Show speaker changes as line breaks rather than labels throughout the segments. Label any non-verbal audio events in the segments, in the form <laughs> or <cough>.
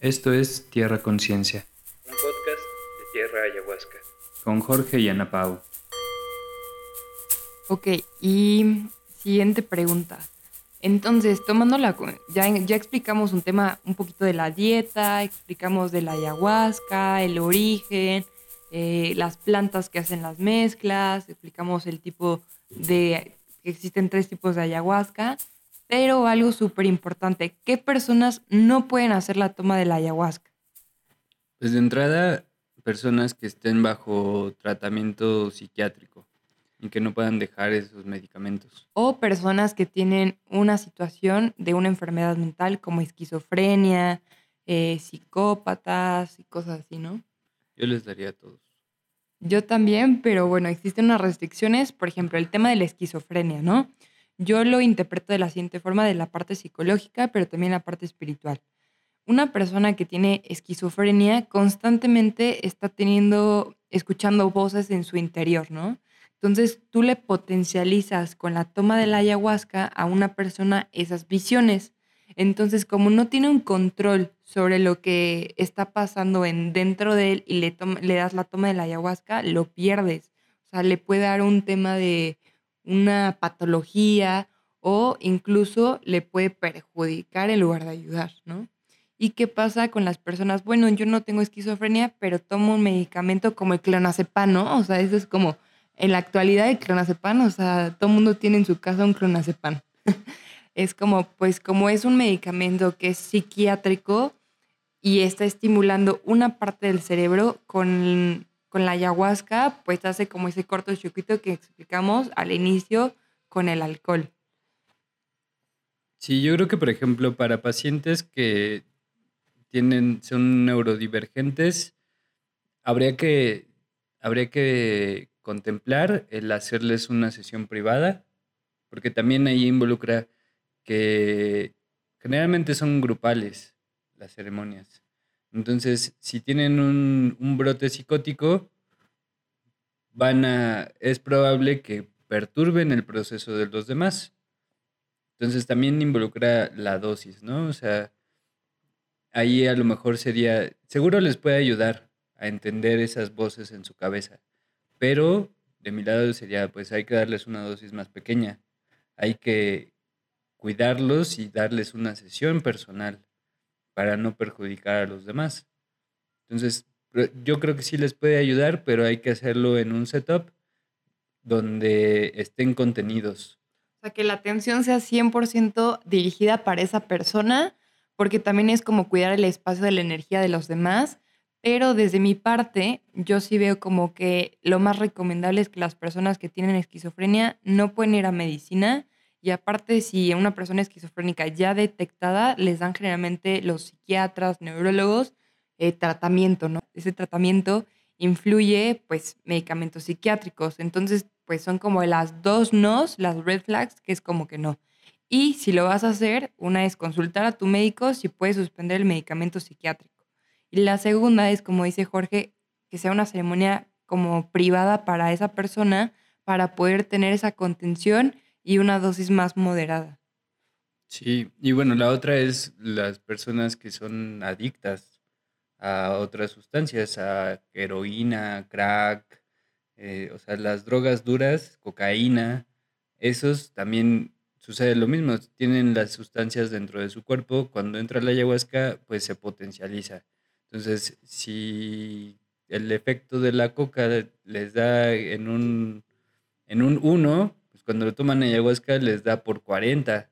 Esto es Tierra Conciencia,
un podcast de Tierra Ayahuasca.
con Jorge y Ana Pau.
Ok, y siguiente pregunta. Entonces, tomando la... Ya, ya explicamos un tema un poquito de la dieta, explicamos de la ayahuasca, el origen, eh, las plantas que hacen las mezclas, explicamos el tipo de... que existen tres tipos de ayahuasca, pero algo súper importante, ¿qué personas no pueden hacer la toma de la ayahuasca?
Pues de entrada, personas que estén bajo tratamiento psiquiátrico y que no puedan dejar esos medicamentos.
o personas que tienen una situación de una enfermedad mental como esquizofrenia, eh, psicópatas y cosas así, ¿no?
Yo les daría a todos.
Yo también, pero bueno, existen unas restricciones, por ejemplo, el tema de la esquizofrenia, ¿no? Yo lo interpreto de la siguiente forma, de la parte psicológica, pero también la parte espiritual. Una persona que tiene esquizofrenia constantemente está teniendo, escuchando voces en su interior, ¿no? Entonces tú le potencializas con la toma de la ayahuasca a una persona esas visiones. Entonces, como no tiene un control sobre lo que está pasando en dentro de él y le, le das la toma de la ayahuasca, lo pierdes. O sea, le puede dar un tema de una patología o incluso le puede perjudicar en lugar de ayudar, ¿no? ¿Y qué pasa con las personas? Bueno, yo no tengo esquizofrenia, pero tomo un medicamento como el clonazepam, ¿no? O sea, eso es como en la actualidad el clonazepam, o sea, todo el mundo tiene en su casa un clonazepam. <laughs> es como, pues como es un medicamento que es psiquiátrico y está estimulando una parte del cerebro con, con la ayahuasca, pues hace como ese cortocircuito que explicamos al inicio con el alcohol.
Sí, yo creo que, por ejemplo, para pacientes que tienen, son neurodivergentes, habría que, habría que contemplar el hacerles una sesión privada, porque también ahí involucra que generalmente son grupales las ceremonias. Entonces, si tienen un, brote psicótico, van a, es probable que perturben el proceso de los demás. Entonces también involucra la dosis, ¿no? O sea, ahí a lo mejor sería, seguro les puede ayudar a entender esas voces en su cabeza, pero de mi lado sería, pues hay que darles una dosis más pequeña, hay que cuidarlos y darles una sesión personal para no perjudicar a los demás. Entonces, yo creo que sí les puede ayudar, pero hay que hacerlo en un setup donde estén contenidos.
O sea, que la atención sea 100% dirigida para esa persona, porque también es como cuidar el espacio de la energía de los demás. Pero desde mi parte, yo sí veo como que lo más recomendable es que las personas que tienen esquizofrenia no pueden ir a medicina. Y aparte, si una persona esquizofrénica ya detectada, les dan generalmente los psiquiatras, neurólogos, eh, tratamiento, ¿no? Ese tratamiento influye, pues, medicamentos psiquiátricos. Entonces, pues son como las dos nos, las red flags, que es como que no. Y si lo vas a hacer, una es consultar a tu médico si puedes suspender el medicamento psiquiátrico. Y la segunda es, como dice Jorge, que sea una ceremonia como privada para esa persona para poder tener esa contención y una dosis más moderada.
Sí, y bueno, la otra es las personas que son adictas a otras sustancias, a heroína, crack, eh, o sea, las drogas duras, cocaína, esos también sucede lo mismo, tienen las sustancias dentro de su cuerpo, cuando entra la ayahuasca, pues se potencializa. Entonces, si el efecto de la coca les da en un, en un 1, pues cuando lo toman ayahuasca les da por 40.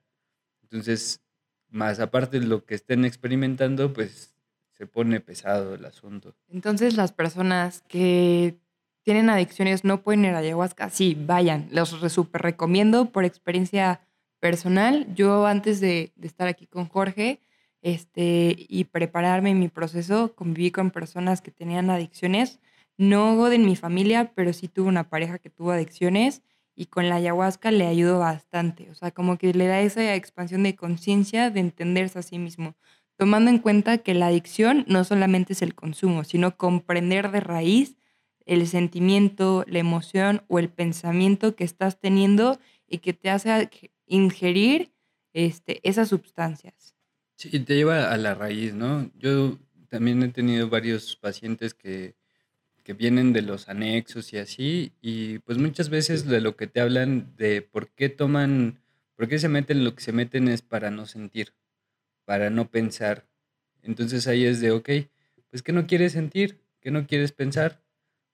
Entonces, más aparte de lo que estén experimentando, pues se pone pesado el asunto.
Entonces, las personas que tienen adicciones no pueden ir a ayahuasca, sí, vayan. Los re- súper recomiendo por experiencia personal. Yo antes de, de estar aquí con Jorge este, y prepararme en mi proceso, conviví con personas que tenían adicciones. No de mi familia, pero sí tuve una pareja que tuvo adicciones y con la ayahuasca le ayudó bastante. O sea, como que le da esa expansión de conciencia, de entenderse a sí mismo tomando en cuenta que la adicción no solamente es el consumo, sino comprender de raíz el sentimiento, la emoción o el pensamiento que estás teniendo y que te hace ingerir este, esas sustancias.
Sí, te lleva a la raíz, ¿no? Yo también he tenido varios pacientes que, que vienen de los anexos y así, y pues muchas veces de lo que te hablan de por qué toman, por qué se meten lo que se meten es para no sentir, para no pensar. Entonces ahí es de, ok, pues ¿qué no quieres sentir? ¿Qué no quieres pensar?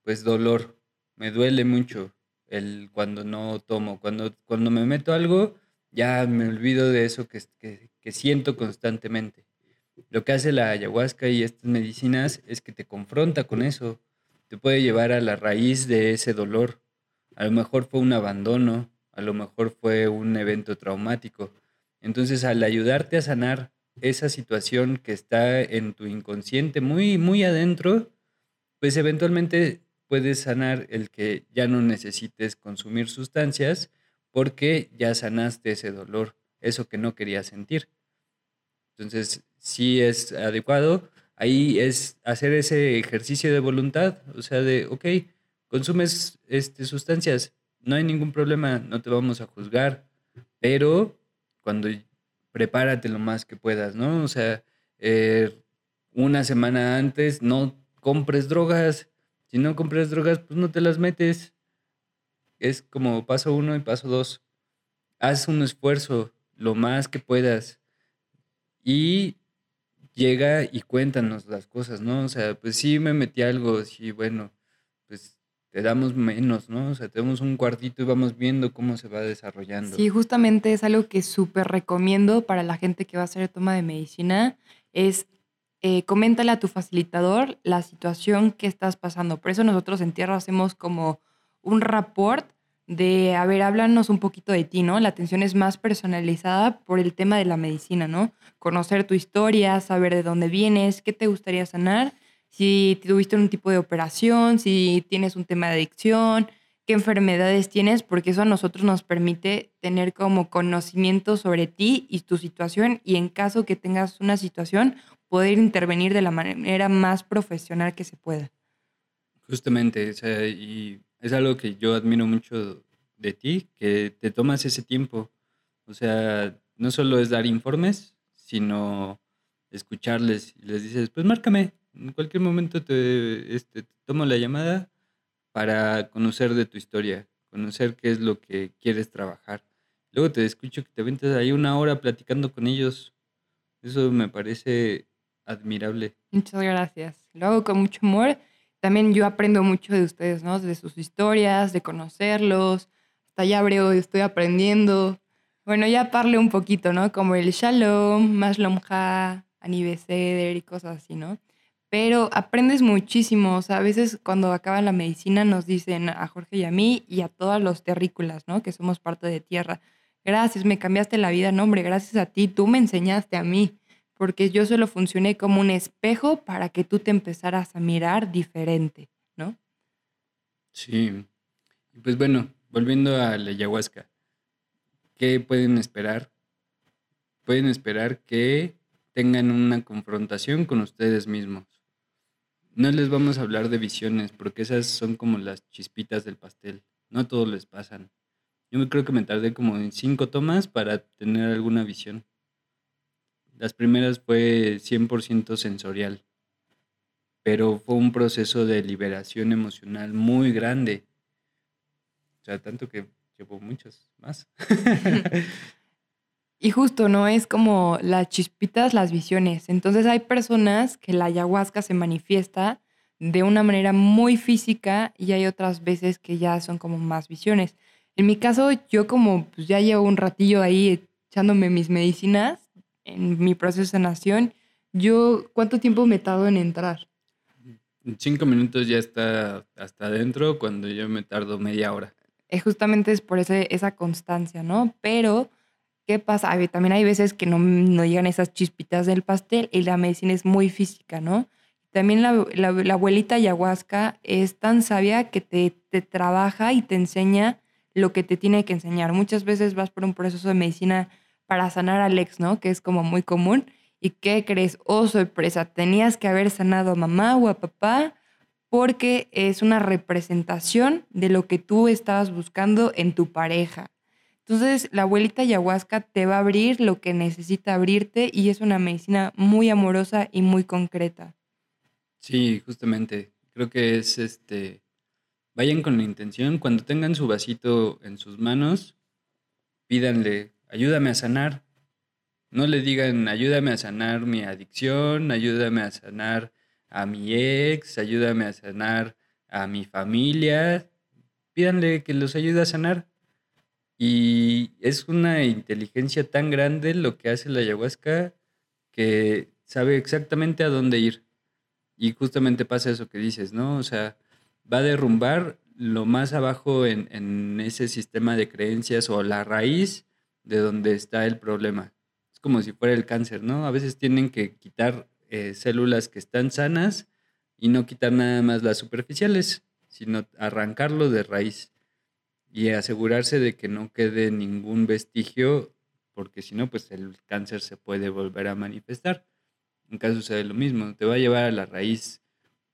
Pues dolor. Me duele mucho el cuando no tomo. Cuando, cuando me meto algo, ya me olvido de eso que, que, que siento constantemente. Lo que hace la ayahuasca y estas medicinas es que te confronta con eso, te puede llevar a la raíz de ese dolor. A lo mejor fue un abandono, a lo mejor fue un evento traumático. Entonces, al ayudarte a sanar esa situación que está en tu inconsciente muy, muy adentro, pues eventualmente puedes sanar el que ya no necesites consumir sustancias porque ya sanaste ese dolor, eso que no querías sentir. Entonces, sí es adecuado. Ahí es hacer ese ejercicio de voluntad, o sea, de, ok, consumes este, sustancias, no hay ningún problema, no te vamos a juzgar, pero cuando prepárate lo más que puedas, ¿no? O sea, eh, una semana antes no compres drogas, si no compras drogas, pues no te las metes. Es como paso uno y paso dos. Haz un esfuerzo lo más que puedas y llega y cuéntanos las cosas, ¿no? O sea, pues sí me metí algo, sí, bueno, pues te damos menos, ¿no? O sea, tenemos un cuartito y vamos viendo cómo se va desarrollando.
Sí, justamente es algo que súper recomiendo para la gente que va a hacer toma de medicina, es eh, coméntale a tu facilitador la situación que estás pasando. Por eso nosotros en Tierra hacemos como un rapport de, a ver, háblanos un poquito de ti, ¿no? La atención es más personalizada por el tema de la medicina, ¿no? Conocer tu historia, saber de dónde vienes, qué te gustaría sanar, si tuviste un tipo de operación, si tienes un tema de adicción, qué enfermedades tienes, porque eso a nosotros nos permite tener como conocimiento sobre ti y tu situación y en caso que tengas una situación, poder intervenir de la manera más profesional que se pueda.
Justamente, o sea, y es algo que yo admiro mucho de ti, que te tomas ese tiempo. O sea, no solo es dar informes, sino escucharles y les dices, pues márcame, en cualquier momento te, este, te tomo la llamada para conocer de tu historia, conocer qué es lo que quieres trabajar. Luego te escucho que te aventas ahí una hora platicando con ellos. Eso me parece admirable.
Muchas gracias. Lo hago con mucho amor también yo aprendo mucho de ustedes, ¿no? De sus historias, de conocerlos. Hasta ya abreo, estoy aprendiendo. Bueno, ya parle un poquito, ¿no? Como el Shalom, Mashlom Ha, Anibeseder y cosas así, ¿no? Pero aprendes muchísimo. O sea, a veces cuando acaba la medicina nos dicen a Jorge y a mí y a todos los terrícolas, ¿no? Que somos parte de tierra. Gracias, me cambiaste la vida. No, hombre, gracias a ti. Tú me enseñaste a mí porque yo solo funcioné como un espejo para que tú te empezaras a mirar diferente, ¿no?
Sí. Pues bueno, volviendo a la ayahuasca, ¿qué pueden esperar? Pueden esperar que tengan una confrontación con ustedes mismos. No les vamos a hablar de visiones, porque esas son como las chispitas del pastel. No a todos les pasan. Yo creo que me tardé como cinco tomas para tener alguna visión. Las primeras fue 100% sensorial, pero fue un proceso de liberación emocional muy grande. O sea, tanto que llevo muchos más. <laughs>
y justo, ¿no? Es como las chispitas, las visiones. Entonces hay personas que la ayahuasca se manifiesta de una manera muy física y hay otras veces que ya son como más visiones. En mi caso, yo como pues, ya llevo un ratillo ahí echándome mis medicinas, en mi proceso de sanación, yo, ¿cuánto tiempo me tardo en entrar?
En cinco minutos ya está hasta adentro, cuando yo me tardo media hora.
Es justamente es por ese, esa constancia, ¿no? Pero, ¿qué pasa? también hay veces que no, no, llegan esas chispitas del pastel y la medicina es muy física, ¿no? También la, la, la abuelita ayahuasca es tan sabia que te, te trabaja y te enseña lo que te tiene que enseñar. Muchas veces vas por un proceso de medicina para sanar al ex, ¿no? Que es como muy común. ¿Y qué crees? Oh, sorpresa, tenías que haber sanado a mamá o a papá porque es una representación de lo que tú estabas buscando en tu pareja. Entonces, la abuelita ayahuasca te va a abrir lo que necesita abrirte y es una medicina muy amorosa y muy concreta.
Sí, justamente. Creo que es este. Vayan con la intención. Cuando tengan su vasito en sus manos, pídanle, ayúdame a sanar. No le digan, ayúdame a sanar mi adicción, ayúdame a sanar a mi ex, ayúdame a sanar a mi familia. Pídanle que los ayude a sanar. Y es una inteligencia tan grande lo que hace la ayahuasca que sabe exactamente a dónde ir. Y justamente pasa eso que dices, ¿no? O sea, va a derrumbar lo más abajo en, en ese sistema de creencias o la raíz de donde está el problema. Es como si fuera el cáncer, ¿no? A veces tienen que quitar eh, células que están sanas y no quitar nada más las superficiales, sino arrancarlo de raíz y asegurarse de que no quede ningún vestigio, porque si no, pues el cáncer se puede volver a manifestar. En caso sucede lo mismo, te va a llevar a la raíz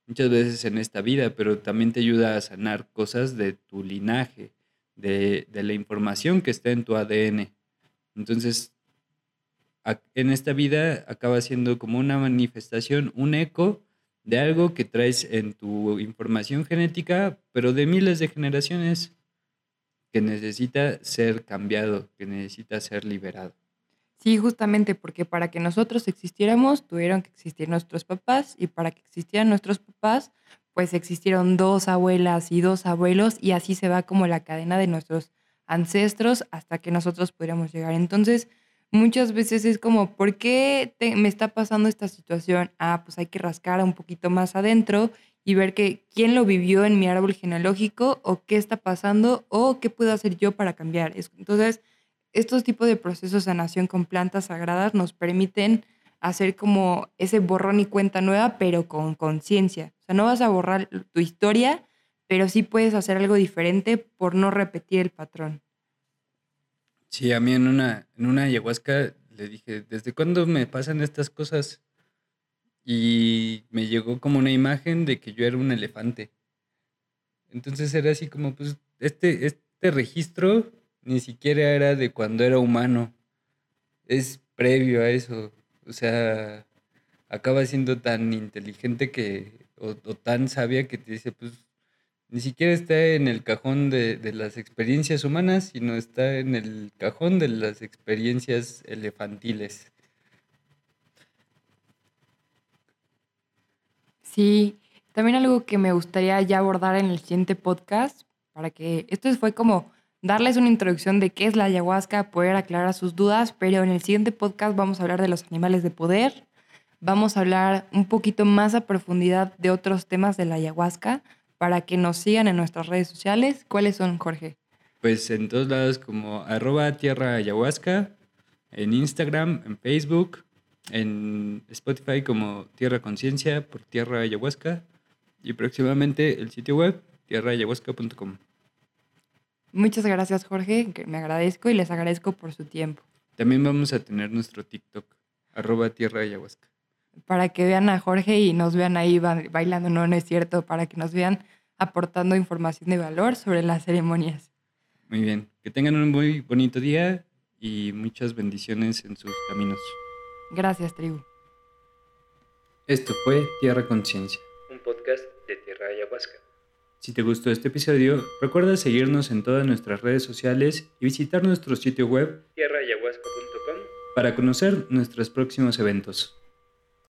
muchas veces en esta vida, pero también te ayuda a sanar cosas de tu linaje, de, de la información que está en tu ADN. Entonces, en esta vida acaba siendo como una manifestación, un eco de algo que traes en tu información genética, pero de miles de generaciones, que necesita ser cambiado, que necesita ser liberado.
Sí, justamente porque para que nosotros existiéramos tuvieron que existir nuestros papás y para que existieran nuestros papás pues existieron dos abuelas y dos abuelos y así se va como la cadena de nuestros ancestros hasta que nosotros pudiéramos llegar. Entonces muchas veces es como, ¿por qué te- me está pasando esta situación? Ah, pues hay que rascar un poquito más adentro y ver que quién lo vivió en mi árbol genealógico o qué está pasando o qué puedo hacer yo para cambiar. Es- Entonces estos tipos de procesos de sanación con plantas sagradas nos permiten hacer como ese borrón y cuenta nueva, pero con conciencia. O sea, no vas a borrar tu historia, pero sí puedes hacer algo diferente por no repetir el patrón.
Sí, a mí en una, en una ayahuasca le dije, ¿desde cuándo me pasan estas cosas? Y me llegó como una imagen de que yo era un elefante. Entonces era así como, pues, este, este registro ni siquiera era de cuando era humano. Es previo a eso. O sea, acaba siendo tan inteligente que, o, o tan sabia que te dice, pues, ni siquiera está en el cajón de, de las experiencias humanas, sino está en el cajón de las experiencias elefantiles.
Sí, también algo que me gustaría ya abordar en el siguiente podcast, para que esto fue como darles una introducción de qué es la ayahuasca, poder aclarar sus dudas, pero en el siguiente podcast vamos a hablar de los animales de poder, vamos a hablar un poquito más a profundidad de otros temas de la ayahuasca para que nos sigan en nuestras redes sociales. ¿Cuáles son, Jorge?
Pues en todos lados como arroba tierra ayahuasca, en Instagram, en Facebook, en Spotify como Tierra Conciencia por Tierra Ayahuasca y próximamente el sitio web tierraayahuasca.com.
Muchas gracias, Jorge, que me agradezco y les agradezco por su tiempo.
También vamos a tener nuestro TikTok, arroba Tierra Ayahuasca.
Para que vean a Jorge y nos vean ahí ba- bailando, no, no es cierto, para que nos vean aportando información de valor sobre las ceremonias.
Muy bien, que tengan un muy bonito día y muchas bendiciones en sus caminos.
Gracias, tribu.
Esto fue Tierra Conciencia.
Un podcast de Tierra Ayahuasca.
Si te gustó este episodio, recuerda seguirnos en todas nuestras redes sociales y visitar nuestro sitio web
tierraayahuasca.com
para conocer nuestros próximos eventos.